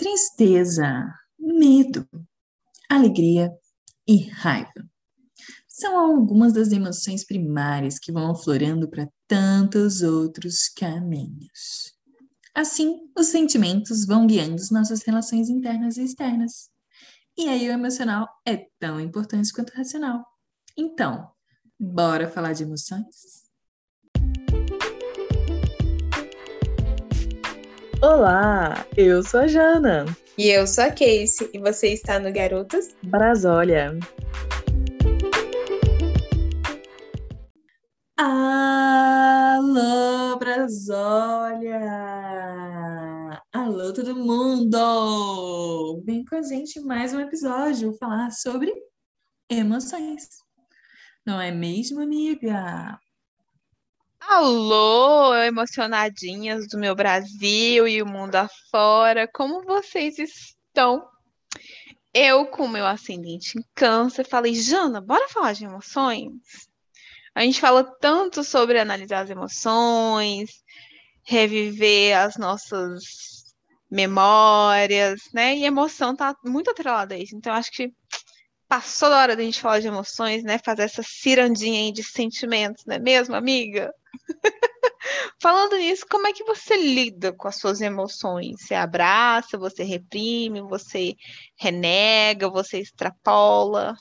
tristeza, medo, alegria e raiva. São algumas das emoções primárias que vão aflorando para tantos outros caminhos. Assim, os sentimentos vão guiando as nossas relações internas e externas. E aí o emocional é tão importante quanto o racional. Então, bora falar de emoções? Olá, eu sou a Jana. E eu sou a Casey, e você está no Garotas Brasólia. Alô, Brasólia! Alô, todo mundo! Vem com a gente mais um episódio falar sobre emoções. Não é mesmo, amiga? Alô, emocionadinhas do meu Brasil e o mundo afora, como vocês estão? Eu, com meu ascendente em câncer, falei, Jana, bora falar de emoções? A gente fala tanto sobre analisar as emoções, reviver as nossas memórias, né? E emoção tá muito atrelada a isso. Então, acho que passou da hora da gente falar de emoções, né? Fazer essa cirandinha aí de sentimentos, não é mesmo, amiga? Falando nisso, como é que você lida com as suas emoções? Você abraça, você reprime, você renega, você extrapola?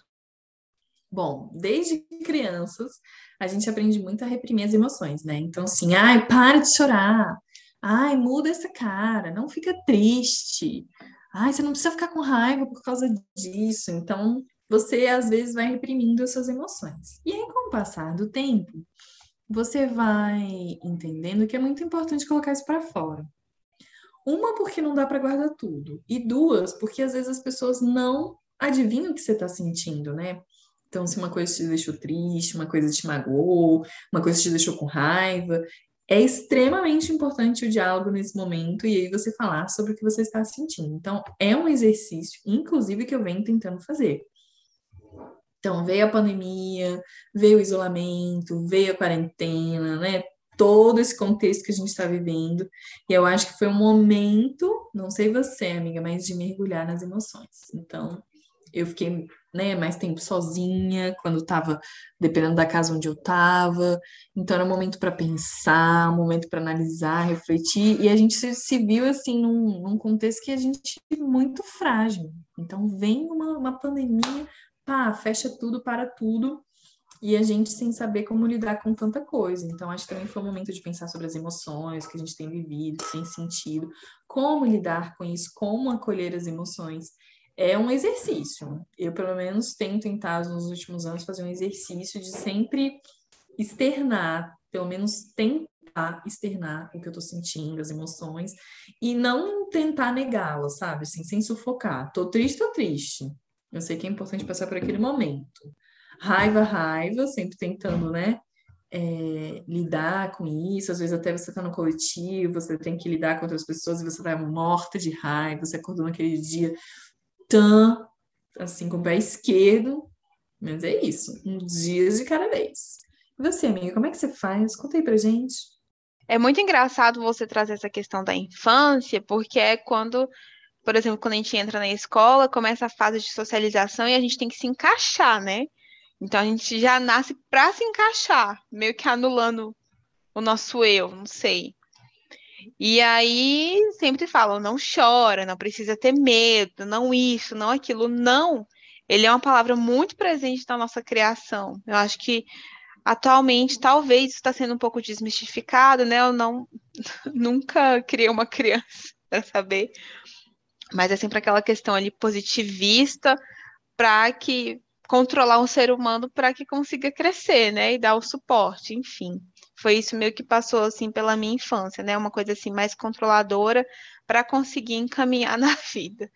Bom, desde crianças, a gente aprende muito a reprimir as emoções, né? Então, assim, ai, para de chorar. Ai, muda essa cara, não fica triste. Ai, você não precisa ficar com raiva por causa disso. Então, você às vezes vai reprimindo as suas emoções. E aí, com o passar do tempo, você vai entendendo que é muito importante colocar isso para fora. Uma, porque não dá para guardar tudo. E duas, porque às vezes as pessoas não adivinham o que você está sentindo, né? Então, se uma coisa te deixou triste, uma coisa te magoou, uma coisa te deixou com raiva, é extremamente importante o diálogo nesse momento e aí você falar sobre o que você está sentindo. Então, é um exercício, inclusive, que eu venho tentando fazer. Então, veio a pandemia, veio o isolamento, veio a quarentena, né? Todo esse contexto que a gente está vivendo. E eu acho que foi um momento, não sei você, amiga, mas de mergulhar nas emoções. Então, eu fiquei né, mais tempo sozinha, quando estava dependendo da casa onde eu estava. Então era um momento para pensar, um momento para analisar, refletir, e a gente se, se viu assim num, num, contexto que a gente é muito frágil. Então vem uma, uma pandemia, pá, fecha tudo, para tudo, e a gente sem saber como lidar com tanta coisa. Então, acho que também foi o momento de pensar sobre as emoções que a gente tem vivido, sem sentido, como lidar com isso, como acolher as emoções. É um exercício. Eu, pelo menos, tenho tentado nos últimos anos fazer um exercício de sempre externar, pelo menos tentar externar o que eu tô sentindo, as emoções, e não tentar negá-las, sabe? Assim, sem sufocar. Tô triste, tô triste eu sei que é importante passar por aquele momento. Raiva, raiva, sempre tentando, né? É, lidar com isso, às vezes até você está no coletivo, você tem que lidar com outras pessoas e você está morta de raiva, você acordou naquele dia tão assim com o pé esquerdo, mas é isso, um dia de cada vez. E você, amiga, como é que você faz? Conta aí pra gente. É muito engraçado você trazer essa questão da infância, porque é quando por exemplo, quando a gente entra na escola, começa a fase de socialização e a gente tem que se encaixar, né? Então a gente já nasce para se encaixar, meio que anulando o nosso eu, não sei. E aí sempre falam, não chora, não precisa ter medo, não isso, não aquilo, não. Ele é uma palavra muito presente na nossa criação. Eu acho que atualmente talvez está sendo um pouco desmistificado, né? Eu não nunca criei uma criança para saber, mas é sempre aquela questão ali positivista para que controlar um ser humano para que consiga crescer, né, e dar o suporte, enfim. Foi isso meio que passou assim pela minha infância, né, uma coisa assim mais controladora para conseguir encaminhar na vida.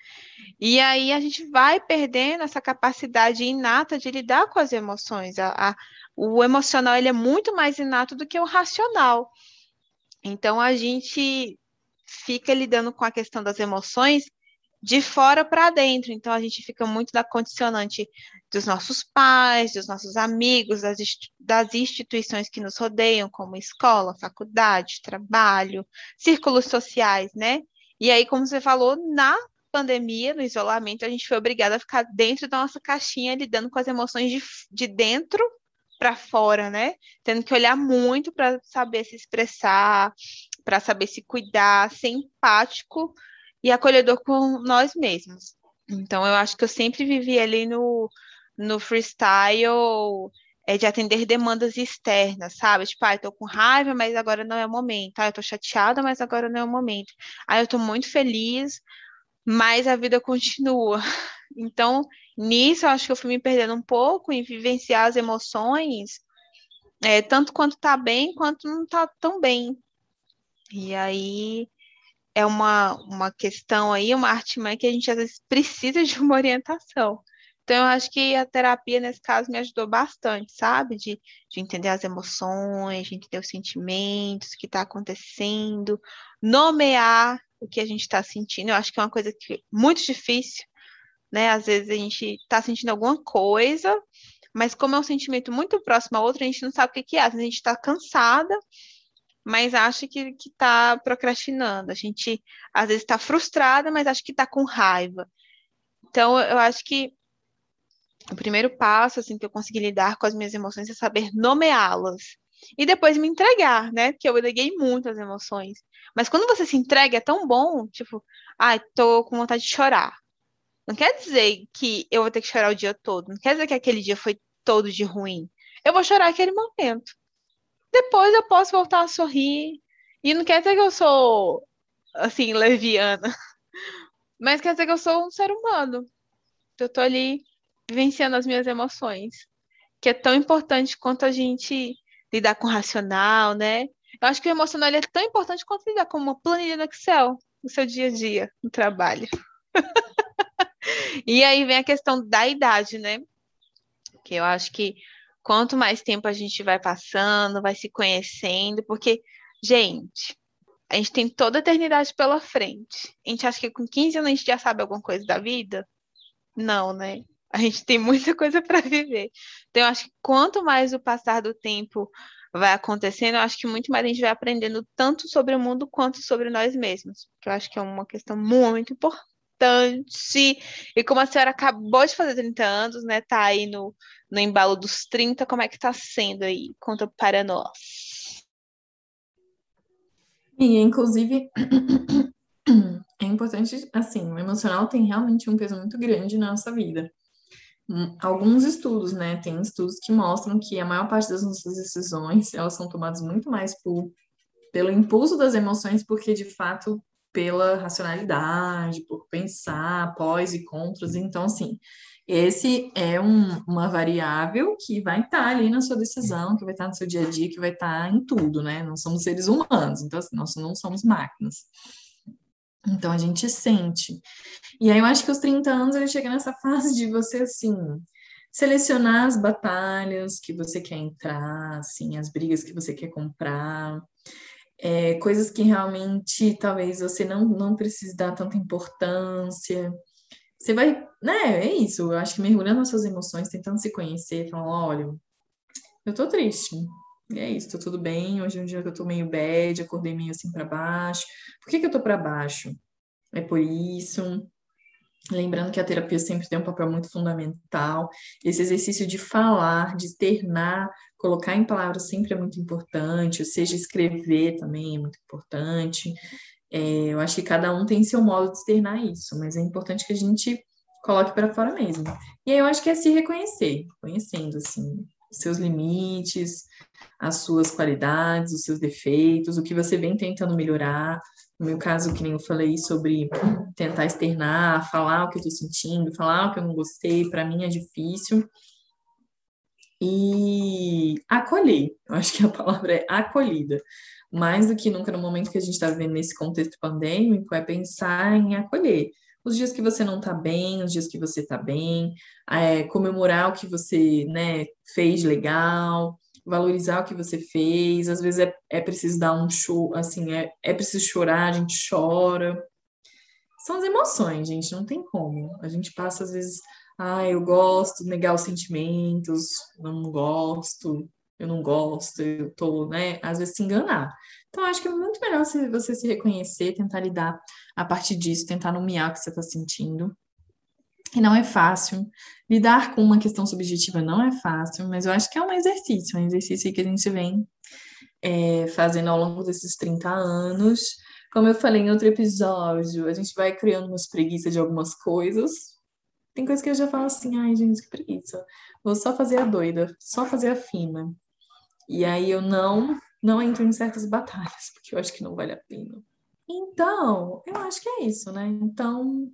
E aí a gente vai perdendo essa capacidade inata de lidar com as emoções. A, a, o emocional ele é muito mais inato do que o racional. Então a gente fica lidando com a questão das emoções de fora para dentro. Então a gente fica muito da condicionante dos nossos pais, dos nossos amigos, das, das instituições que nos rodeiam, como escola, faculdade, trabalho, círculos sociais, né? E aí, como você falou, na pandemia, no isolamento, a gente foi obrigada a ficar dentro da nossa caixinha, lidando com as emoções de, de dentro para fora, né? Tendo que olhar muito para saber se expressar, para saber se cuidar, ser empático e acolhedor com nós mesmos. Então, eu acho que eu sempre vivi ali no, no freestyle é, de atender demandas externas, sabe? Tipo, ah, eu tô com raiva, mas agora não é o momento. Ah, eu tô chateada, mas agora não é o momento. Ah, eu tô muito feliz, mas a vida continua. Então, nisso, eu acho que eu fui me perdendo um pouco em vivenciar as emoções, é, tanto quanto tá bem, quanto não tá tão bem. E aí é uma, uma questão aí, uma artimanha que a gente às vezes precisa de uma orientação. Então, eu acho que a terapia, nesse caso, me ajudou bastante, sabe? De, de entender as emoções, de entender os sentimentos, o que está acontecendo, nomear o que a gente está sentindo. Eu acho que é uma coisa que muito difícil, né? Às vezes a gente está sentindo alguma coisa, mas como é um sentimento muito próximo a outro, a gente não sabe o que, que é. Às vezes a gente está cansada, mas acha que está procrastinando. A gente, às vezes, está frustrada, mas acha que está com raiva. Então, eu acho que o primeiro passo, assim, que eu consegui lidar com as minhas emoções é saber nomeá-las. E depois me entregar, né? Porque eu neguei muito as emoções. Mas quando você se entrega, é tão bom, tipo, ai, ah, tô com vontade de chorar. Não quer dizer que eu vou ter que chorar o dia todo. Não quer dizer que aquele dia foi todo de ruim. Eu vou chorar aquele momento. Depois eu posso voltar a sorrir. E não quer dizer que eu sou, assim, leviana. Mas quer dizer que eu sou um ser humano. Eu tô ali vivenciando as minhas emoções, que é tão importante quanto a gente lidar com o racional, né? Eu acho que o emocional é tão importante quanto lidar com uma planilha no Excel no seu dia a dia, no trabalho. e aí vem a questão da idade, né? Que eu acho que quanto mais tempo a gente vai passando, vai se conhecendo, porque, gente, a gente tem toda a eternidade pela frente. A gente acha que com 15 anos a gente já sabe alguma coisa da vida? Não, né? A gente tem muita coisa para viver. Então, eu acho que quanto mais o passar do tempo vai acontecendo, eu acho que muito mais a gente vai aprendendo tanto sobre o mundo quanto sobre nós mesmos. Que eu acho que é uma questão muito importante. E como a senhora acabou de fazer 30 anos, né? Tá aí no, no embalo dos 30, como é que tá sendo aí? Conta para nós. E, inclusive, é importante, assim, o emocional tem realmente um peso muito grande na nossa vida alguns estudos, né? Tem estudos que mostram que a maior parte das nossas decisões, elas são tomadas muito mais por, pelo impulso das emoções, porque de fato pela racionalidade, por pensar pós e contras. Então, assim, esse é um, uma variável que vai estar ali na sua decisão, que vai estar no seu dia a dia, que vai estar em tudo, né? Não somos seres humanos, então, assim, nós não somos máquinas. Então a gente sente. E aí eu acho que os 30 anos ele chega nessa fase de você assim selecionar as batalhas que você quer entrar, assim, as brigas que você quer comprar, é, coisas que realmente talvez você não, não precise dar tanta importância. Você vai, né? É isso. Eu acho que mergulhando nas suas emoções, tentando se conhecer, falando, olha, eu tô triste. E é isso, tô tudo bem. Hoje é um dia que eu tô meio bad, acordei meio assim para baixo. Por que, que eu tô para baixo? É por isso. Lembrando que a terapia sempre tem um papel muito fundamental. Esse exercício de falar, de externar, colocar em palavras sempre é muito importante, ou seja, escrever também é muito importante. É, eu acho que cada um tem seu modo de externar isso, mas é importante que a gente coloque para fora mesmo. E aí eu acho que é se reconhecer, conhecendo assim seus limites, as suas qualidades, os seus defeitos, o que você vem tentando melhorar. No meu caso, que nem eu falei sobre tentar externar, falar o que eu estou sentindo, falar o que eu não gostei, para mim é difícil. E acolher, eu acho que a palavra é acolhida. Mais do que nunca no momento que a gente está vivendo nesse contexto pandêmico, é pensar em acolher os dias que você não está bem, os dias que você está bem, é, comemorar o que você né, fez legal, valorizar o que você fez. Às vezes é, é preciso dar um show, assim, é, é preciso chorar, a gente chora. São as emoções, gente, não tem como. A gente passa, às vezes, ah, eu gosto, negar os sentimentos, não gosto. Eu não gosto, eu tô, né, às vezes se enganar. Então, acho que é muito melhor você se reconhecer, tentar lidar a partir disso, tentar nomear o que você está sentindo. E não é fácil. Lidar com uma questão subjetiva não é fácil, mas eu acho que é um exercício, um exercício que a gente vem é, fazendo ao longo desses 30 anos. Como eu falei em outro episódio, a gente vai criando umas preguiças de algumas coisas. Tem coisas que eu já falo assim, ai, gente, que preguiça. Vou só fazer a doida, só fazer a fina. E aí eu não não entro em certas batalhas, porque eu acho que não vale a pena. Então, eu acho que é isso, né? Então,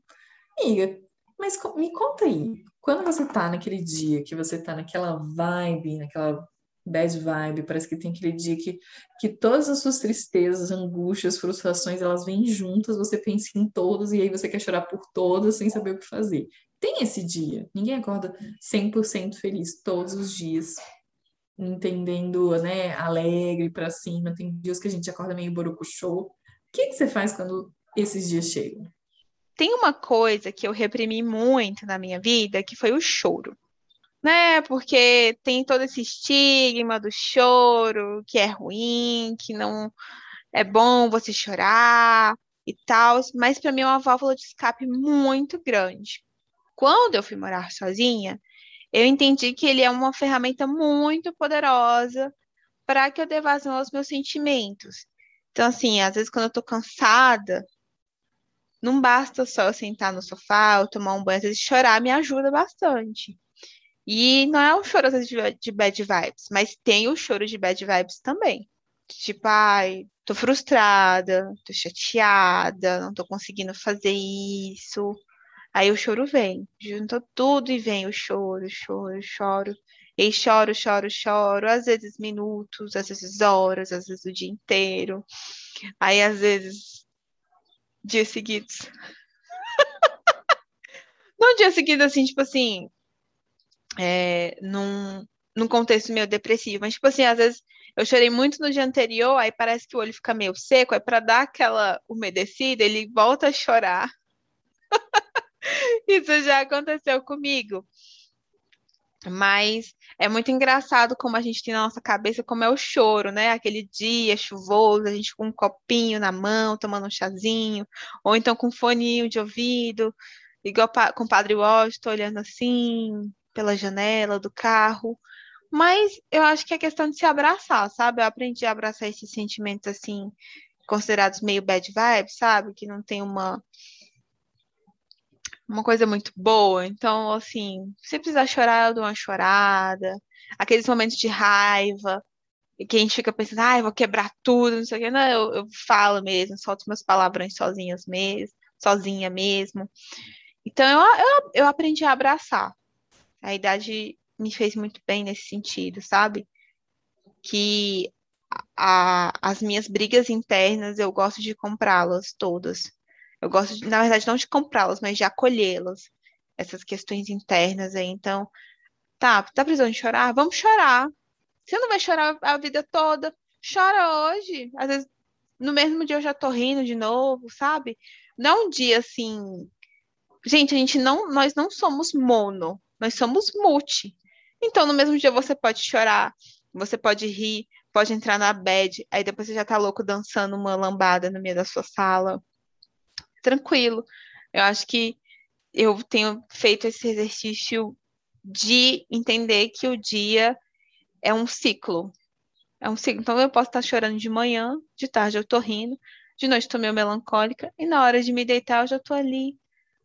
amiga, mas me conta aí, quando você tá naquele dia que você tá naquela vibe, naquela bad vibe, parece que tem aquele dia que, que todas as suas tristezas, angústias, frustrações, elas vêm juntas, você pensa em todas e aí você quer chorar por todas sem saber o que fazer. Tem esse dia, ninguém acorda 100% feliz todos os dias entendendo, né, alegre para cima. Tem dias que a gente acorda meio borocochô. O que, que você faz quando esses dias chegam? Tem uma coisa que eu reprimi muito na minha vida, que foi o choro. Né? Porque tem todo esse estigma do choro, que é ruim, que não é bom você chorar e tal, mas para mim é uma válvula de escape muito grande. Quando eu fui morar sozinha, eu entendi que ele é uma ferramenta muito poderosa para que eu dê vazão aos meus sentimentos. Então, assim, às vezes quando eu tô cansada, não basta só eu sentar no sofá ou tomar um banho, às vezes chorar me ajuda bastante. E não é um choro vezes de bad vibes, mas tem o choro de bad vibes também. Tipo, ai, tô frustrada, tô chateada, não tô conseguindo fazer isso. Aí o choro vem, junta tudo e vem o choro, choro, choro. E choro, choro, choro, às vezes minutos, às vezes horas, às vezes o dia inteiro. Aí às vezes dias seguidos. Não dia seguido, assim, tipo assim, é, num, num contexto meio depressivo, mas tipo assim, às vezes eu chorei muito no dia anterior, aí parece que o olho fica meio seco, aí para dar aquela umedecida, ele volta a chorar. Isso já aconteceu comigo. Mas é muito engraçado como a gente tem na nossa cabeça como é o choro, né? Aquele dia chuvoso, a gente com um copinho na mão, tomando um chazinho, ou então com um foninho de ouvido, igual com o Padre Washington, olhando assim pela janela do carro. Mas eu acho que é questão de se abraçar, sabe? Eu aprendi a abraçar esses sentimentos assim, considerados meio bad vibes, sabe? Que não tem uma uma coisa muito boa. Então, assim, se precisar chorar, eu dou uma chorada. Aqueles momentos de raiva, que a gente fica pensando, ah, vou quebrar tudo, não sei o quê. Não, eu, eu falo mesmo, solto meus palavrões sozinhas mesmo, sozinha mesmo. Então, eu, eu, eu aprendi a abraçar. A idade me fez muito bem nesse sentido, sabe? Que a, as minhas brigas internas, eu gosto de comprá-las todas. Eu gosto, de, na verdade, não de comprá-las, mas de acolhê-las, essas questões internas aí. Então, tá, tá precisando chorar? Vamos chorar. Você não vai chorar a vida toda, chora hoje. Às vezes, no mesmo dia eu já tô rindo de novo, sabe? Não um dia assim. Gente, a gente não, nós não somos mono, nós somos multi. Então, no mesmo dia você pode chorar, você pode rir, pode entrar na bed, aí depois você já tá louco dançando uma lambada no meio da sua sala tranquilo. Eu acho que eu tenho feito esse exercício de entender que o dia é um ciclo. É um ciclo. Então eu posso estar chorando de manhã, de tarde eu tô rindo, de noite estou meio melancólica, e na hora de me deitar eu já tô ali,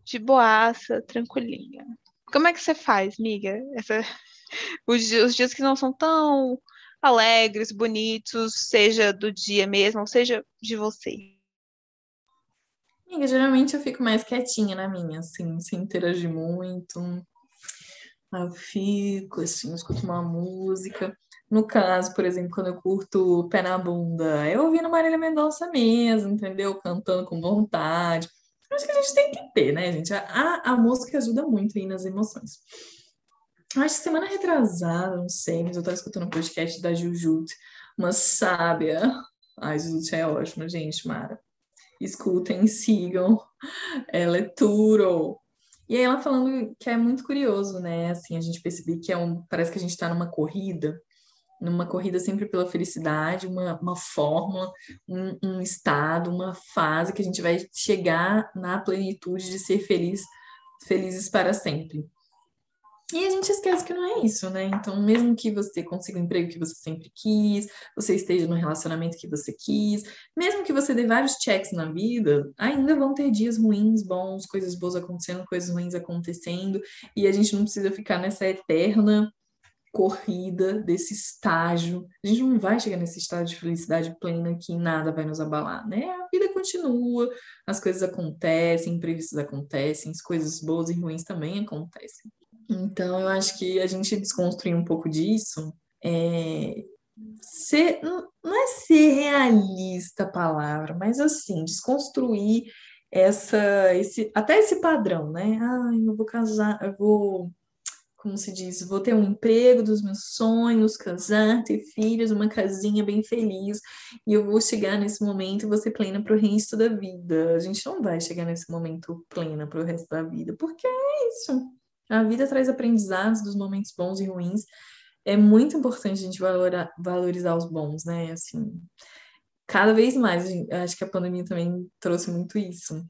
de boaça, tranquilinha. Como é que você faz, miga? Essa... Os, os dias que não são tão alegres, bonitos, seja do dia mesmo, seja de você. Amiga, geralmente eu fico mais quietinha na minha, assim, sem interagir muito. Eu fico, assim, eu escuto uma música. No caso, por exemplo, quando eu curto Pé na Bunda, eu ouvindo Marília Mendonça mesmo, entendeu? Cantando com vontade. Acho que a gente tem que ter, né, gente? A, a música ajuda muito aí nas emoções. Acho que semana retrasada, não sei, mas eu tava escutando um podcast da Jujut, uma sábia. Ai, Jujut é ótima, gente, Mara escutem, sigam. Ela é Turo. E aí ela falando que é muito curioso, né? Assim, a gente perceber que é um. Parece que a gente está numa corrida, numa corrida sempre pela felicidade, uma, uma fórmula, um, um estado, uma fase que a gente vai chegar na plenitude de ser feliz, felizes para sempre. E a gente esquece que não é isso, né? Então, mesmo que você consiga o emprego que você sempre quis, você esteja no relacionamento que você quis, mesmo que você dê vários checks na vida, ainda vão ter dias ruins, bons, coisas boas acontecendo, coisas ruins acontecendo, e a gente não precisa ficar nessa eterna corrida desse estágio. A gente não vai chegar nesse estado de felicidade plena que nada vai nos abalar, né? A vida continua, as coisas acontecem, imprevistos acontecem, as coisas boas e ruins também acontecem. Então, eu acho que a gente desconstruir um pouco disso é ser, não é ser realista a palavra, mas assim, desconstruir essa, esse, até esse padrão, né? Ah, eu vou casar, eu vou, como se diz, vou ter um emprego dos meus sonhos, casar, ter filhos, uma casinha bem feliz, e eu vou chegar nesse momento e vou ser plena para o resto da vida. A gente não vai chegar nesse momento plena para o resto da vida, porque é isso. A vida traz aprendizados dos momentos bons e ruins. É muito importante a gente valorar, valorizar os bons, né? Assim, cada vez mais, acho que a pandemia também trouxe muito isso.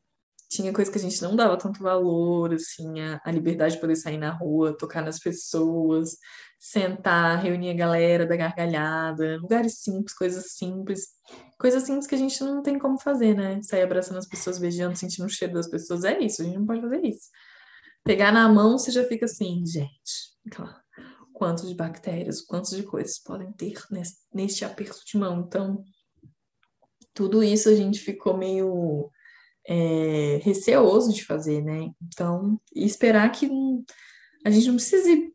Tinha coisa que a gente não dava tanto valor, assim, a, a liberdade de poder sair na rua, tocar nas pessoas, sentar, reunir a galera da gargalhada, lugares simples, coisas simples, coisas simples que a gente não tem como fazer, né? Sair abraçando as pessoas, beijando, sentindo o cheiro das pessoas, é isso, a gente não pode fazer isso. Pegar na mão, você já fica assim, gente, quantos de bactérias, quantos de coisas podem ter nesse, neste aperto de mão. Então, tudo isso a gente ficou meio é, receoso de fazer, né? Então, esperar que a gente não precise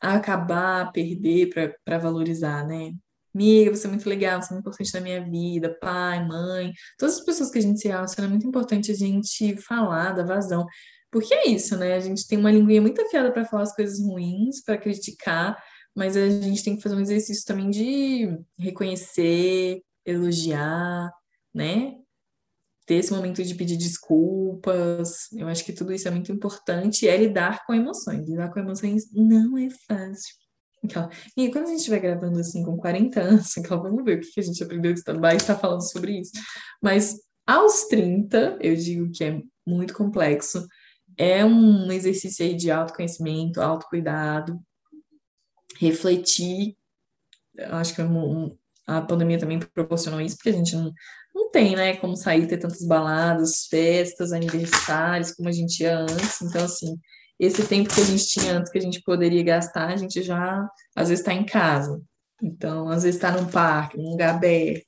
acabar, perder para valorizar, né? Amiga, você é muito legal, você é muito importante na minha vida, pai, mãe, todas as pessoas que a gente se relaciona, é muito importante a gente falar da vazão. Porque é isso, né? A gente tem uma linguinha muito afiada para falar as coisas ruins, para criticar, mas a gente tem que fazer um exercício também de reconhecer, elogiar, né? Ter esse momento de pedir desculpas. Eu acho que tudo isso é muito importante. É lidar com emoções. Lidar com emoções não é fácil. E quando a gente estiver gravando assim com 40 anos, então, vamos ver o que a gente aprendeu de stand-by e está falando sobre isso. Mas aos 30, eu digo que é muito complexo é um exercício aí de autoconhecimento, autocuidado, refletir. Acho que é a pandemia também proporcionou isso, porque a gente não, não tem, né, como sair, ter tantas baladas, festas, aniversários, como a gente ia antes. Então, assim, esse tempo que a gente tinha antes, que a gente poderia gastar, a gente já, às vezes, está em casa. Então, às vezes está num parque, num lugar aberto.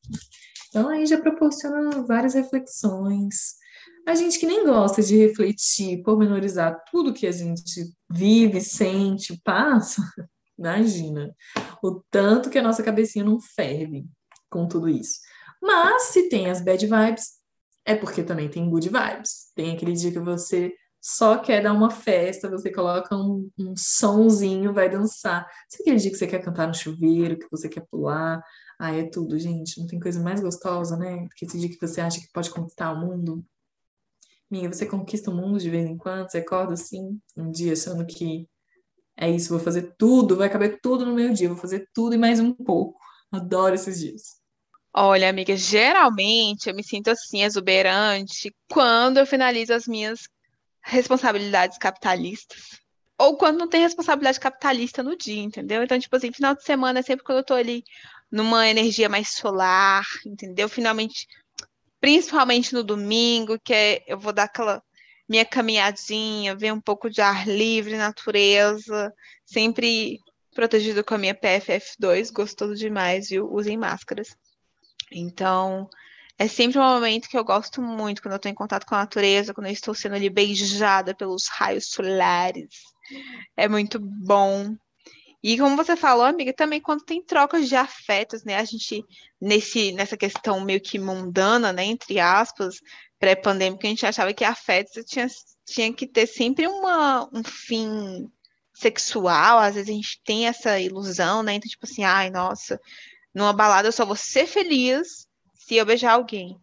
Então, aí já proporciona várias reflexões, a gente que nem gosta de refletir, pormenorizar tudo que a gente vive, sente, passa, imagina o tanto que a nossa cabecinha não ferve com tudo isso. Mas se tem as bad vibes, é porque também tem good vibes. Tem aquele dia que você só quer dar uma festa, você coloca um, um sonzinho, vai dançar. Se aquele dia que você quer cantar no chuveiro, que você quer pular, ah, é tudo, gente. Não tem coisa mais gostosa, né? Que esse dia que você acha que pode conquistar o mundo. Minha, você conquista o mundo de vez em quando, você acorda assim, um dia achando que é isso, vou fazer tudo, vai caber tudo no meu dia, vou fazer tudo e mais um pouco. Adoro esses dias. Olha, amiga, geralmente eu me sinto assim, exuberante, quando eu finalizo as minhas responsabilidades capitalistas. Ou quando não tem responsabilidade capitalista no dia, entendeu? Então, tipo assim, final de semana é sempre quando eu tô ali numa energia mais solar, entendeu? Finalmente principalmente no domingo, que é, eu vou dar aquela minha caminhadinha, ver um pouco de ar livre, natureza, sempre protegido com a minha PFF2, gostoso demais, viu? Usem máscaras. Então, é sempre um momento que eu gosto muito, quando eu estou em contato com a natureza, quando eu estou sendo ali beijada pelos raios solares. É muito bom. E como você falou, amiga, também quando tem trocas de afetos, né? A gente, nesse, nessa questão meio que mundana, né? Entre aspas, pré-pandêmica, a gente achava que afetos tinha, tinha que ter sempre uma, um fim sexual. Às vezes a gente tem essa ilusão, né? Então, tipo assim, ai, nossa, numa balada eu só vou ser feliz se eu beijar alguém.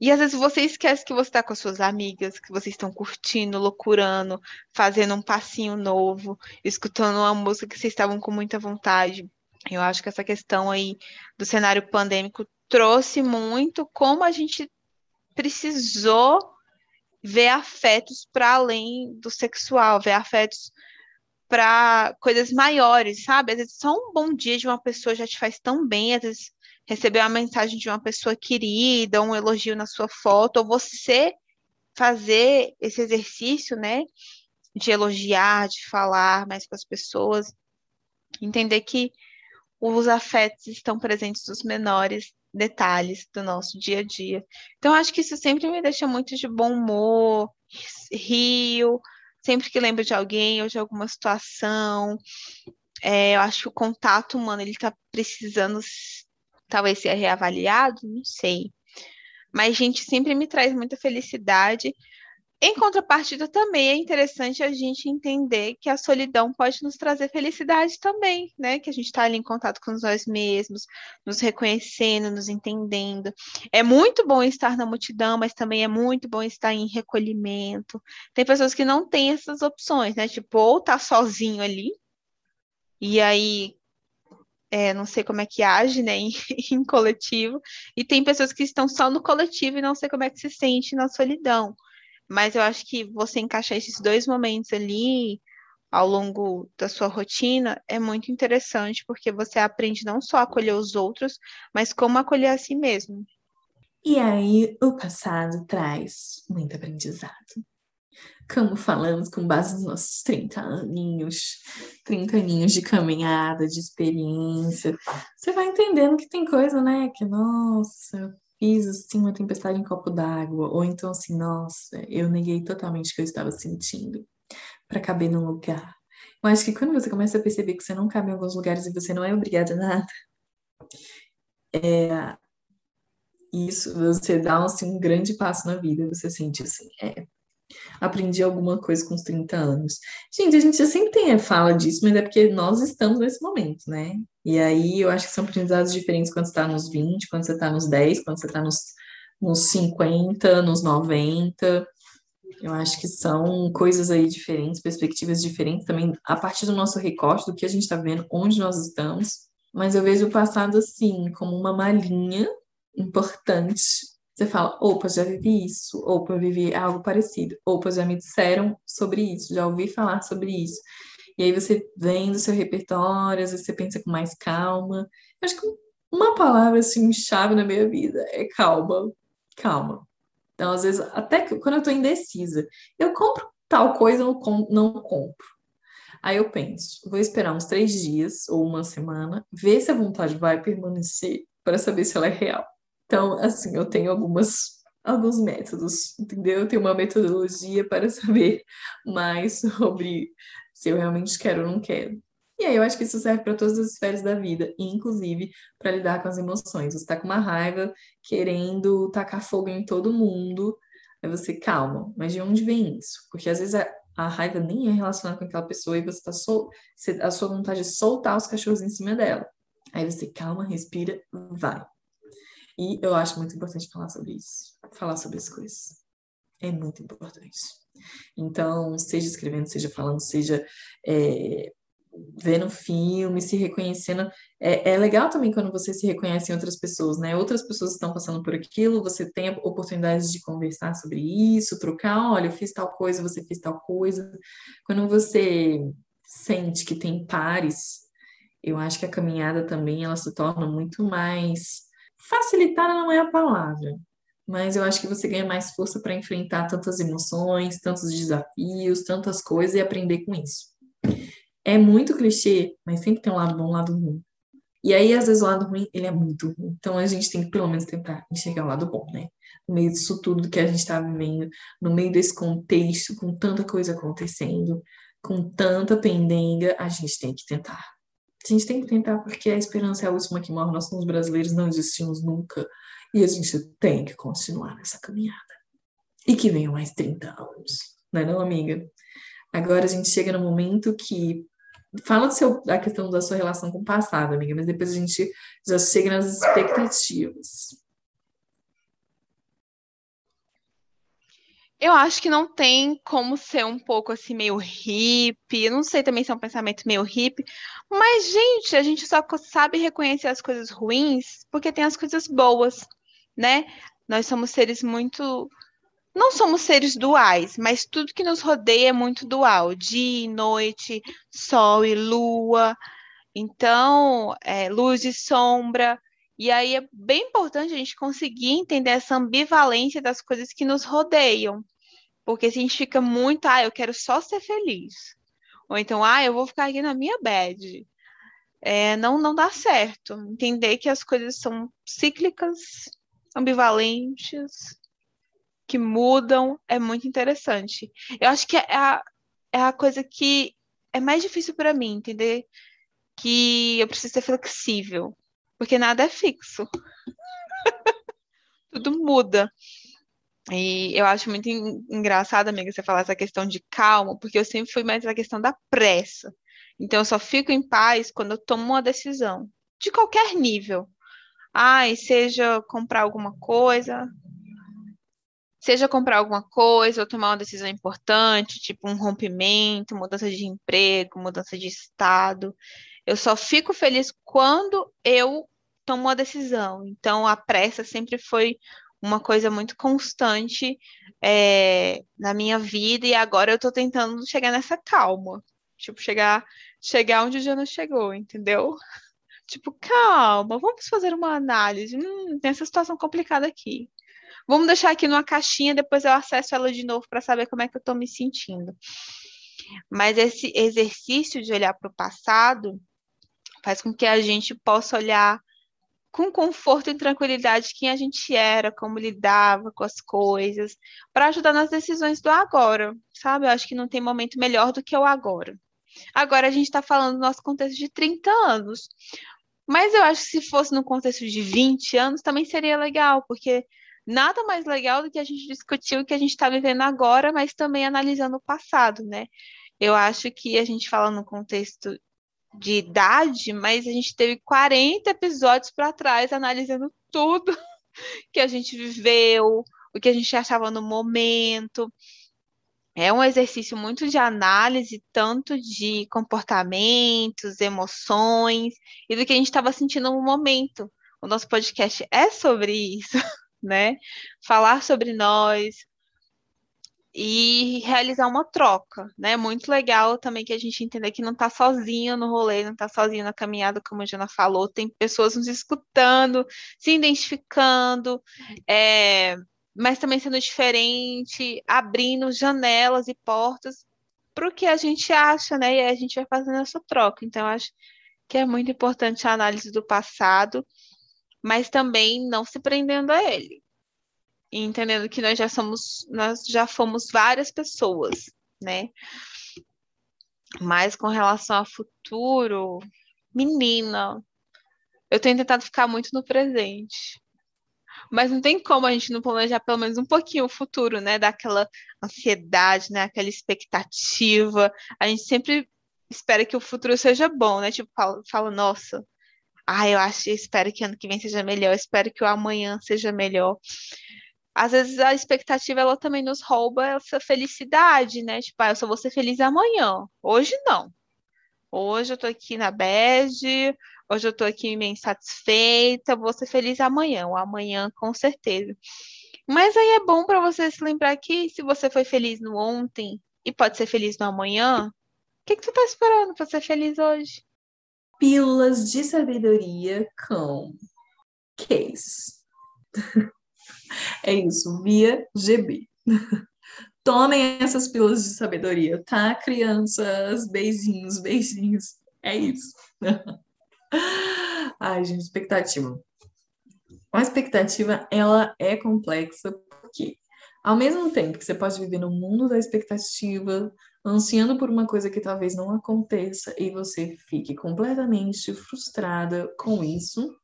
E às vezes você esquece que você está com as suas amigas, que vocês estão curtindo, loucurando, fazendo um passinho novo, escutando uma música que vocês estavam com muita vontade. Eu acho que essa questão aí do cenário pandêmico trouxe muito como a gente precisou ver afetos para além do sexual, ver afetos para coisas maiores, sabe? Às vezes só um bom dia de uma pessoa já te faz tão bem, às vezes receber uma mensagem de uma pessoa querida, um elogio na sua foto, ou você fazer esse exercício, né, de elogiar, de falar mais com as pessoas, entender que os afetos estão presentes nos menores detalhes do nosso dia a dia. Então, acho que isso sempre me deixa muito de bom humor, rio, sempre que lembro de alguém ou de alguma situação. É, eu acho que o contato humano ele está precisando talvez ser reavaliado, não sei. Mas, gente, sempre me traz muita felicidade em contrapartida, também é interessante a gente entender que a solidão pode nos trazer felicidade também, né? Que a gente está ali em contato com nós mesmos, nos reconhecendo, nos entendendo. É muito bom estar na multidão, mas também é muito bom estar em recolhimento. Tem pessoas que não têm essas opções, né? Tipo, ou tá sozinho ali, e aí é, não sei como é que age, né, em, em, coletivo, e tem pessoas que estão só no coletivo e não sei como é que se sente na solidão. Mas eu acho que você encaixar esses dois momentos ali ao longo da sua rotina é muito interessante, porque você aprende não só a acolher os outros, mas como acolher a si mesmo. E aí, o passado traz muito aprendizado. Como falamos com base nos nossos 30 aninhos, 30 aninhos de caminhada, de experiência, você vai entendendo que tem coisa, né? Que, nossa, fiz assim uma tempestade em copo d'água, ou então assim, nossa, eu neguei totalmente o que eu estava sentindo para caber num lugar. Eu acho que quando você começa a perceber que você não cabe em alguns lugares e você não é obrigada a nada, é, isso você dá assim, um grande passo na vida, você sente assim, é, aprendi alguma coisa com os 30 anos. Gente, a gente sempre tem fala disso, mas é porque nós estamos nesse momento, né? E aí eu acho que são aprendizados diferentes quando você está nos 20, quando você está nos 10, quando você está nos, nos 50, nos 90. Eu acho que são coisas aí diferentes, perspectivas diferentes também, a partir do nosso recorte, do que a gente está vendo, onde nós estamos. Mas eu vejo o passado assim, como uma malinha importante você fala, opa, já vivi isso, opa, eu vivi algo parecido, opa, já me disseram sobre isso, já ouvi falar sobre isso. E aí você vem do seu repertório, às vezes você pensa com mais calma. Eu acho que uma palavra assim chave na minha vida é calma, calma. Então, às vezes, até que, quando eu tô indecisa, eu compro tal coisa ou não compro. Aí eu penso, vou esperar uns três dias ou uma semana, ver se a vontade vai permanecer para saber se ela é real. Então, assim, eu tenho algumas, alguns métodos, entendeu? Eu tenho uma metodologia para saber mais sobre se eu realmente quero ou não quero. E aí eu acho que isso serve para todas as esferas da vida, inclusive para lidar com as emoções. Você está com uma raiva, querendo tacar fogo em todo mundo, aí você, calma, mas de onde vem isso? Porque às vezes a, a raiva nem é relacionada com aquela pessoa e você está sol, a sua vontade de soltar os cachorros em cima dela. Aí você calma, respira, vai. E eu acho muito importante falar sobre isso, falar sobre as coisas. É muito importante. Então, seja escrevendo, seja falando, seja é, vendo filme, se reconhecendo. É, é, legal também quando você se reconhece em outras pessoas, né? Outras pessoas estão passando por aquilo, você tem a oportunidade de conversar sobre isso, trocar, olha, eu fiz tal coisa, você fez tal coisa. Quando você sente que tem pares, eu acho que a caminhada também ela se torna muito mais Facilitar não é a palavra, mas eu acho que você ganha mais força para enfrentar tantas emoções, tantos desafios, tantas coisas e aprender com isso. É muito clichê, mas sempre tem um lado bom um lado ruim. E aí, às vezes, o lado ruim, ele é muito ruim. Então, a gente tem que, pelo menos, tentar enxergar o lado bom, né? No meio disso tudo que a gente está vivendo, no meio desse contexto, com tanta coisa acontecendo, com tanta pendenga, a gente tem que tentar. A gente tem que tentar, porque a esperança é a última que morre. Nós somos brasileiros, não existimos nunca. E a gente tem que continuar nessa caminhada. E que venham mais 30 anos. Não é não, amiga? Agora a gente chega no momento que fala seu, da questão da sua relação com o passado, amiga, mas depois a gente já chega nas expectativas. Eu acho que não tem como ser um pouco assim, meio hippie. Não sei também se é um pensamento meio hippie. Mas, gente, a gente só sabe reconhecer as coisas ruins porque tem as coisas boas, né? Nós somos seres muito. Não somos seres duais, mas tudo que nos rodeia é muito dual: dia e noite, sol e lua. Então, é, luz e sombra. E aí é bem importante a gente conseguir entender essa ambivalência das coisas que nos rodeiam. Porque se a gente fica muito, ah, eu quero só ser feliz. Ou então, ah, eu vou ficar aqui na minha bed. É, não, não dá certo. Entender que as coisas são cíclicas, ambivalentes, que mudam, é muito interessante. Eu acho que é a, é a coisa que é mais difícil para mim, entender que eu preciso ser flexível porque nada é fixo. Tudo muda. E eu acho muito engraçado, amiga, você falar essa questão de calma, porque eu sempre fui mais a questão da pressa. Então, eu só fico em paz quando eu tomo uma decisão, de qualquer nível. Ai, seja comprar alguma coisa, seja comprar alguma coisa ou tomar uma decisão importante, tipo um rompimento, mudança de emprego, mudança de estado. Eu só fico feliz quando eu tomo uma decisão. Então, a pressa sempre foi uma coisa muito constante é, na minha vida e agora eu estou tentando chegar nessa calma. Tipo, chegar, chegar onde o Jana chegou, entendeu? Tipo, calma, vamos fazer uma análise. Hum, tem essa situação complicada aqui. Vamos deixar aqui numa caixinha, depois eu acesso ela de novo para saber como é que eu estou me sentindo. Mas esse exercício de olhar para o passado faz com que a gente possa olhar com conforto e tranquilidade quem a gente era, como lidava com as coisas, para ajudar nas decisões do agora, sabe? Eu acho que não tem momento melhor do que o agora. Agora a gente está falando do nosso contexto de 30 anos. Mas eu acho que se fosse no contexto de 20 anos também seria legal, porque nada mais legal do que a gente discutir o que a gente está vivendo agora, mas também analisando o passado, né? Eu acho que a gente fala no contexto de idade, mas a gente teve 40 episódios para trás analisando tudo que a gente viveu, o que a gente achava no momento. É um exercício muito de análise, tanto de comportamentos, emoções e do que a gente estava sentindo no momento. O nosso podcast é sobre isso, né? Falar sobre nós, e realizar uma troca, né? Muito legal também que a gente entenda que não está sozinho no rolê, não está sozinho na caminhada, como a Jana falou, tem pessoas nos escutando, se identificando, é, mas também sendo diferente, abrindo janelas e portas para o que a gente acha, né? E a gente vai fazendo essa troca. Então, eu acho que é muito importante a análise do passado, mas também não se prendendo a ele e entendendo que nós já somos, nós já fomos várias pessoas, né? Mas com relação ao futuro, menina, eu tenho tentado ficar muito no presente. Mas não tem como a gente não planejar pelo menos um pouquinho o futuro, né? Daquela ansiedade, né? Aquela expectativa. A gente sempre espera que o futuro seja bom, né? Tipo, fala, fala nossa, ah, eu acho, espero que ano que vem seja melhor, espero que o amanhã seja melhor às vezes a expectativa ela também nos rouba essa felicidade, né? Tipo, ah, eu só vou ser feliz amanhã. Hoje não. Hoje eu tô aqui na bed, hoje eu tô aqui meio insatisfeita, vou ser feliz amanhã, ou amanhã com certeza. Mas aí é bom para você se lembrar que se você foi feliz no ontem e pode ser feliz no amanhã, o que, que tu tá esperando para ser feliz hoje? Pílulas de sabedoria com Case. É isso, via GB. Tomem essas pílulas de sabedoria, tá, crianças? Beijinhos, beijinhos. É isso. Ai, gente, expectativa. A expectativa, ela é complexa porque, ao mesmo tempo que você pode viver no mundo da expectativa, ansiando por uma coisa que talvez não aconteça e você fique completamente frustrada com isso,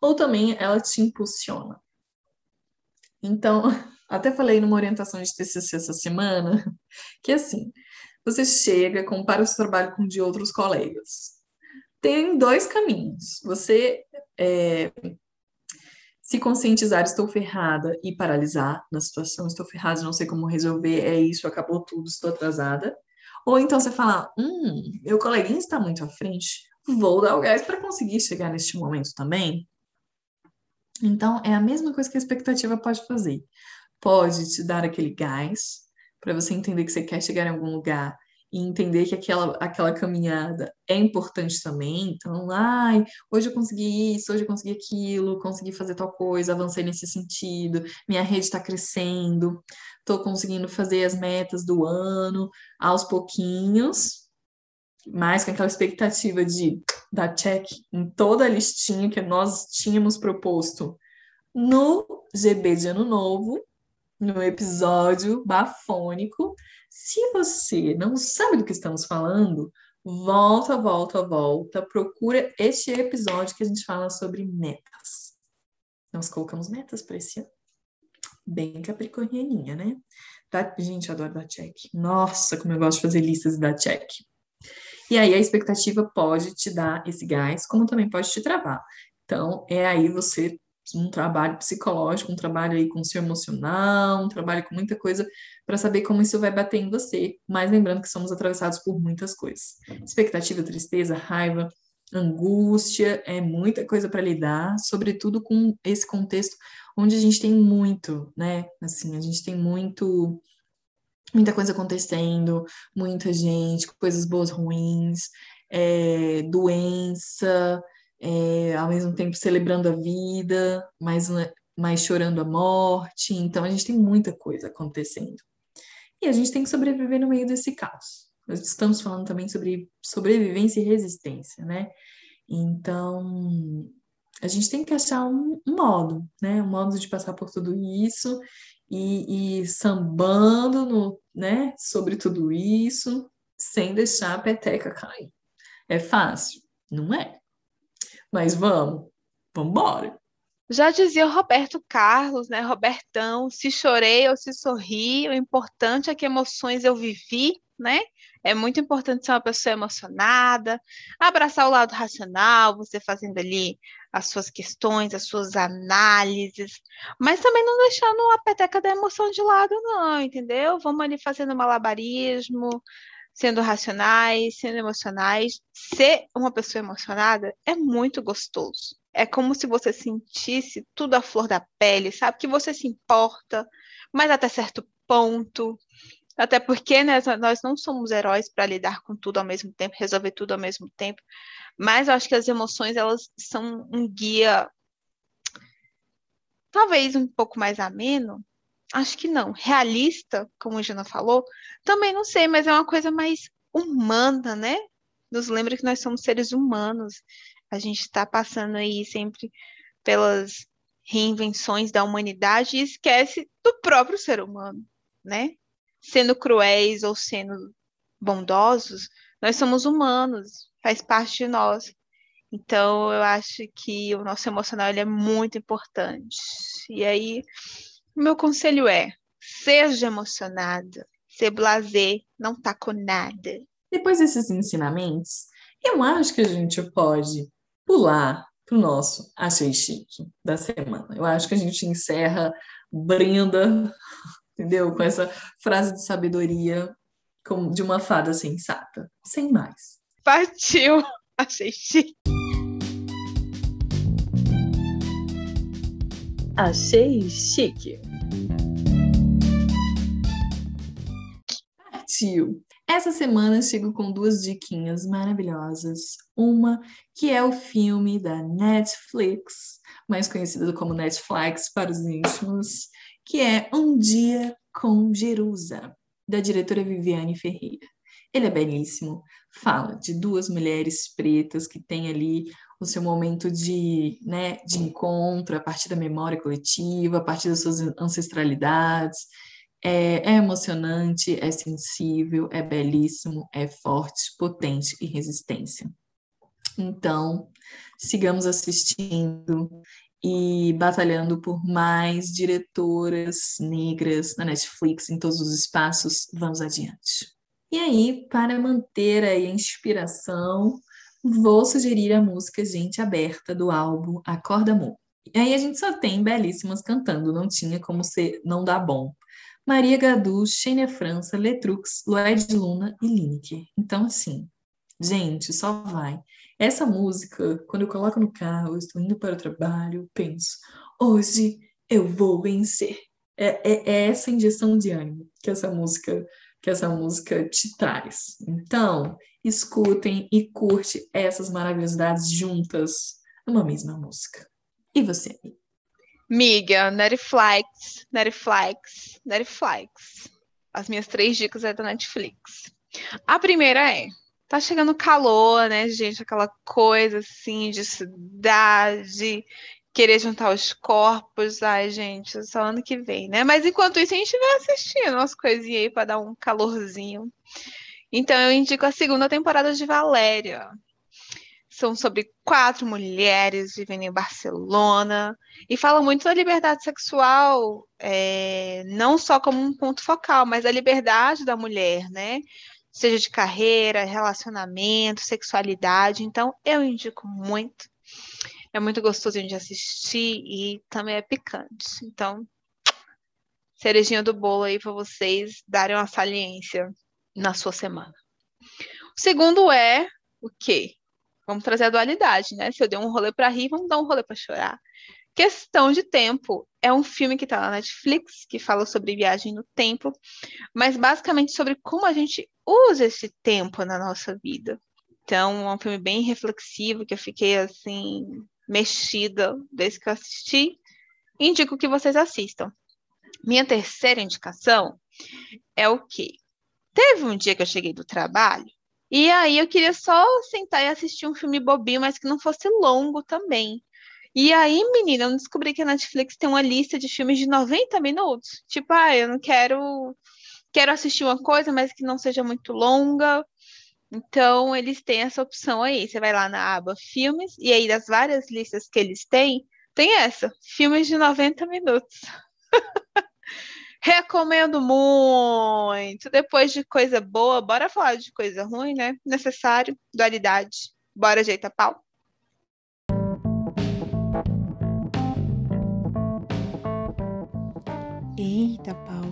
ou também ela te impulsiona. Então, até falei numa orientação de TCC essa semana, que assim, você chega, compara o seu trabalho com o de outros colegas. Tem dois caminhos. Você é, Se conscientizar, estou ferrada e paralisar na situação, estou ferrada, não sei como resolver, é isso, acabou tudo, estou atrasada. Ou então você fala, hum, meu coleguinha está muito à frente, vou dar o gás para conseguir chegar neste momento também. Então, é a mesma coisa que a expectativa pode fazer. Pode te dar aquele gás para você entender que você quer chegar em algum lugar e entender que aquela, aquela caminhada é importante também. Então, ai, hoje eu consegui isso, hoje eu consegui aquilo, consegui fazer tal coisa, avancei nesse sentido, minha rede está crescendo, estou conseguindo fazer as metas do ano aos pouquinhos, mas com aquela expectativa de dar check em toda a listinha que nós tínhamos proposto no GB de Ano Novo, no episódio bafônico. Se você não sabe do que estamos falando, volta, volta, volta, procura este episódio que a gente fala sobre metas. Nós colocamos metas para esse ano. Bem capricornianinha, né? Tá, gente, eu adoro dar check. Nossa, como eu gosto de fazer listas e dar check. E aí a expectativa pode te dar esse gás, como também pode te travar. Então, é aí você um trabalho psicológico, um trabalho aí com o seu emocional, um trabalho com muita coisa para saber como isso vai bater em você. Mas lembrando que somos atravessados por muitas coisas. Expectativa, tristeza, raiva, angústia, é muita coisa para lidar, sobretudo com esse contexto onde a gente tem muito, né? Assim, a gente tem muito muita coisa acontecendo, muita gente, coisas boas, ruins, é, doença, é, ao mesmo tempo celebrando a vida, mas, mas chorando a morte. Então, a gente tem muita coisa acontecendo. E a gente tem que sobreviver no meio desse caos. Nós estamos falando também sobre sobrevivência e resistência, né? Então, a gente tem que achar um, um modo, né? Um modo de passar por tudo isso e, e sambando no, né, sobre tudo isso, sem deixar a peteca cair. É fácil? Não é. Mas vamos, vamos embora. Já dizia Roberto Carlos, né? Robertão, se chorei ou se sorri, o importante é que emoções eu vivi, né? É muito importante ser uma pessoa emocionada, abraçar o lado racional, você fazendo ali as suas questões, as suas análises, mas também não deixando a peteca da emoção de lado, não, entendeu? Vamos ali fazendo malabarismo, sendo racionais, sendo emocionais. Ser uma pessoa emocionada é muito gostoso. É como se você sentisse tudo à flor da pele, sabe? Que você se importa, mas até certo ponto. Até porque né, nós não somos heróis para lidar com tudo ao mesmo tempo, resolver tudo ao mesmo tempo. Mas eu acho que as emoções elas são um guia talvez um pouco mais ameno. Acho que não. Realista, como a Jana falou, também não sei, mas é uma coisa mais humana, né? Nos lembra que nós somos seres humanos. A gente está passando aí sempre pelas reinvenções da humanidade e esquece do próprio ser humano, né? Sendo cruéis ou sendo bondosos, nós somos humanos, faz parte de nós. Então, eu acho que o nosso emocional ele é muito importante. E aí, o meu conselho é: seja emocionada, ser blazer, não tá com nada. Depois desses ensinamentos, eu acho que a gente pode pular pro nosso Achei Chique da semana. Eu acho que a gente encerra Brenda, entendeu? Com essa frase de sabedoria como de uma fada sensata. Sem mais. Partiu! Achei chique. Achei chique. Partiu! Essa semana chego com duas diquinhas maravilhosas. Uma que é o filme da Netflix, mais conhecido como Netflix para os íntimos, que é Um Dia com Jerusa, da diretora Viviane Ferreira. Ele é belíssimo, fala de duas mulheres pretas que têm ali o seu momento de, né, de encontro a partir da memória coletiva, a partir das suas ancestralidades. É, é emocionante, é sensível, é belíssimo, é forte, potente e resistência. Então, sigamos assistindo e batalhando por mais diretoras negras na Netflix, em todos os espaços. Vamos adiante. E aí, para manter a inspiração, vou sugerir a música Gente Aberta do álbum Acorda Amor. E aí a gente só tem belíssimas cantando, não tinha como ser não dá bom. Maria Gadu, Xênia França, Letrux, Lued Luna e Lineker. Então, assim, gente, só vai. Essa música, quando eu coloco no carro, estou indo para o trabalho, penso, hoje eu vou vencer. É, é, é essa injeção de ânimo que essa música que essa música te traz. Então, escutem e curte essas maravilhosidades juntas numa mesma música. E você, Miga, Netflix, Netflix, Netflix. As minhas três dicas é da Netflix. A primeira é, tá chegando calor, né, gente? Aquela coisa assim de cidade, querer juntar os corpos. Ai, gente, só ano que vem, né? Mas enquanto isso, a gente vai assistindo umas coisinhas aí para dar um calorzinho. Então, eu indico a segunda temporada de Valéria. São sobre quatro mulheres vivendo em Barcelona e fala muito da liberdade sexual, é, não só como um ponto focal, mas da liberdade da mulher, né? Seja de carreira, relacionamento, sexualidade. Então, eu indico muito. É muito gostoso de assistir e também é picante. Então, cerejinha do bolo aí para vocês darem uma saliência na sua semana. O segundo é o quê? Vamos trazer a dualidade, né? Se eu dei um rolê para rir, vamos dar um rolê para chorar. Questão de Tempo é um filme que está na Netflix, que fala sobre viagem no tempo, mas basicamente sobre como a gente usa esse tempo na nossa vida. Então, é um filme bem reflexivo, que eu fiquei assim, mexida desde que eu assisti. Indico que vocês assistam. Minha terceira indicação é o quê? Teve um dia que eu cheguei do trabalho e aí eu queria só sentar e assistir um filme bobinho, mas que não fosse longo também. E aí, menina, eu descobri que a Netflix tem uma lista de filmes de 90 minutos. Tipo, ah, eu não quero quero assistir uma coisa, mas que não seja muito longa. Então, eles têm essa opção aí. Você vai lá na aba Filmes, e aí das várias listas que eles têm, tem essa: filmes de 90 minutos. Recomendo muito. Depois de coisa boa, bora falar de coisa ruim, né? Necessário, dualidade. Bora ajeitar pau. Eita, pau.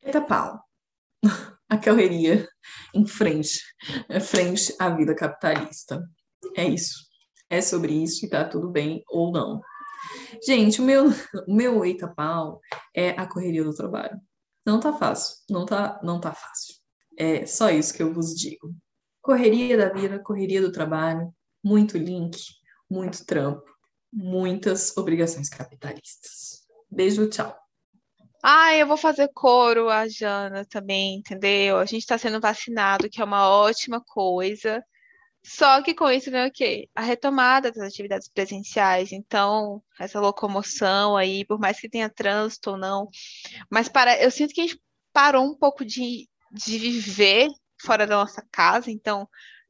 Eita pau. A correria em frente, em frente à vida capitalista. É isso. É sobre isso e tá tudo bem ou não. Gente, o meu, o meu eita pau é a correria do trabalho. Não tá fácil, não tá, não tá fácil. É só isso que eu vos digo. Correria da vida, correria do trabalho, muito link, muito trampo, muitas obrigações capitalistas. Beijo, tchau. Ah, eu vou fazer coro a Jana também, entendeu? A gente está sendo vacinado, que é uma ótima coisa. Só que com isso vem o quê? A retomada das atividades presenciais. Então, essa locomoção aí, por mais que tenha trânsito ou não, mas para, eu sinto que a gente parou um pouco de, de viver fora da nossa casa. Então,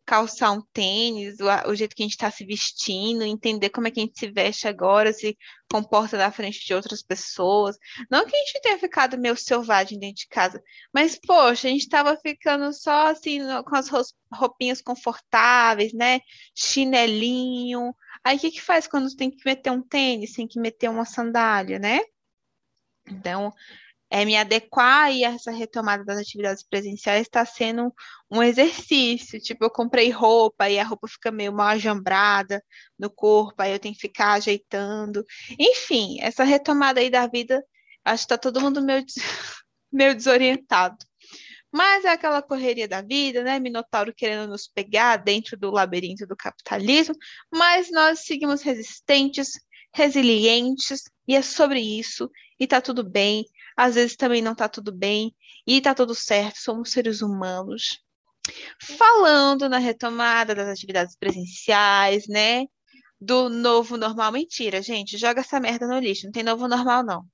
calçar um tênis, o, o jeito que a gente está se vestindo, entender como é que a gente se veste agora, se comporta na frente de outras pessoas. Não que a gente tenha ficado meio selvagem dentro de casa, mas, poxa, a gente estava ficando só assim, com as roupinhas confortáveis, né? Chinelinho. Aí o que, que faz quando tem que meter um tênis, tem que meter uma sandália, né? Então, é, me adequar e essa retomada das atividades presenciais está sendo um exercício. Tipo, eu comprei roupa e a roupa fica meio mal ajambrada no corpo, aí eu tenho que ficar ajeitando. Enfim, essa retomada aí da vida, acho que está todo mundo meio, meio desorientado. Mas é aquela correria da vida, né? Minotauro querendo nos pegar dentro do labirinto do capitalismo, mas nós seguimos resistentes, resilientes, e é sobre isso, e tá tudo bem às vezes também não está tudo bem e está tudo certo, somos seres humanos. Falando na retomada das atividades presenciais, né? Do novo normal. Mentira, gente, joga essa merda no lixo, não tem novo normal, não.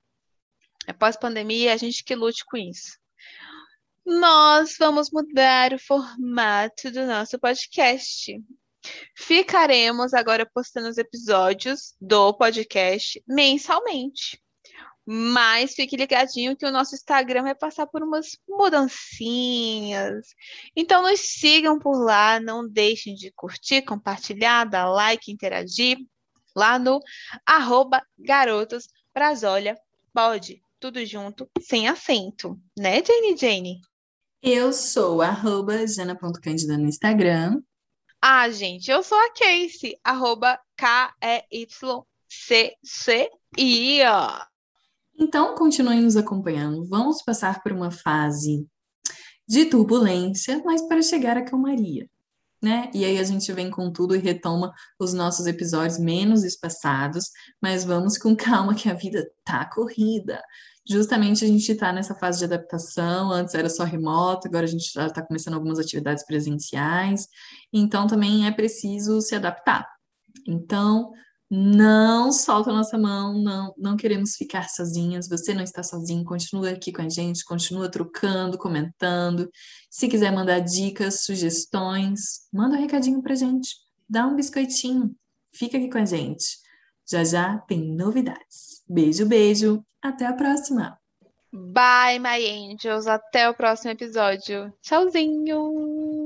Após pandemia, a gente que lute com isso. Nós vamos mudar o formato do nosso podcast. Ficaremos agora postando os episódios do podcast mensalmente. Mas fique ligadinho que o nosso Instagram vai passar por umas mudancinhas. Então nos sigam por lá, não deixem de curtir, compartilhar, dar like, interagir lá no arroba garotos Brasólia. Pode, tudo junto, sem acento, né, Jane Jane? Eu sou arroba jana.candida no Instagram. Ah, gente, eu sou a Casey, arroba K-E-Y-C-C-I. Então, continuem nos acompanhando. Vamos passar por uma fase de turbulência, mas para chegar à calmaria, né? E aí a gente vem com tudo e retoma os nossos episódios menos espaçados, mas vamos com calma que a vida tá corrida. Justamente a gente está nessa fase de adaptação, antes era só remoto, agora a gente já está começando algumas atividades presenciais, então também é preciso se adaptar. Então, não solta a nossa mão, não, não queremos ficar sozinhas. Você não está sozinho, continua aqui com a gente, continua trocando, comentando. Se quiser mandar dicas, sugestões, manda um recadinho pra gente, dá um biscoitinho, fica aqui com a gente. Já já tem novidades. Beijo, beijo, até a próxima. Bye, my angels, até o próximo episódio. Tchauzinho.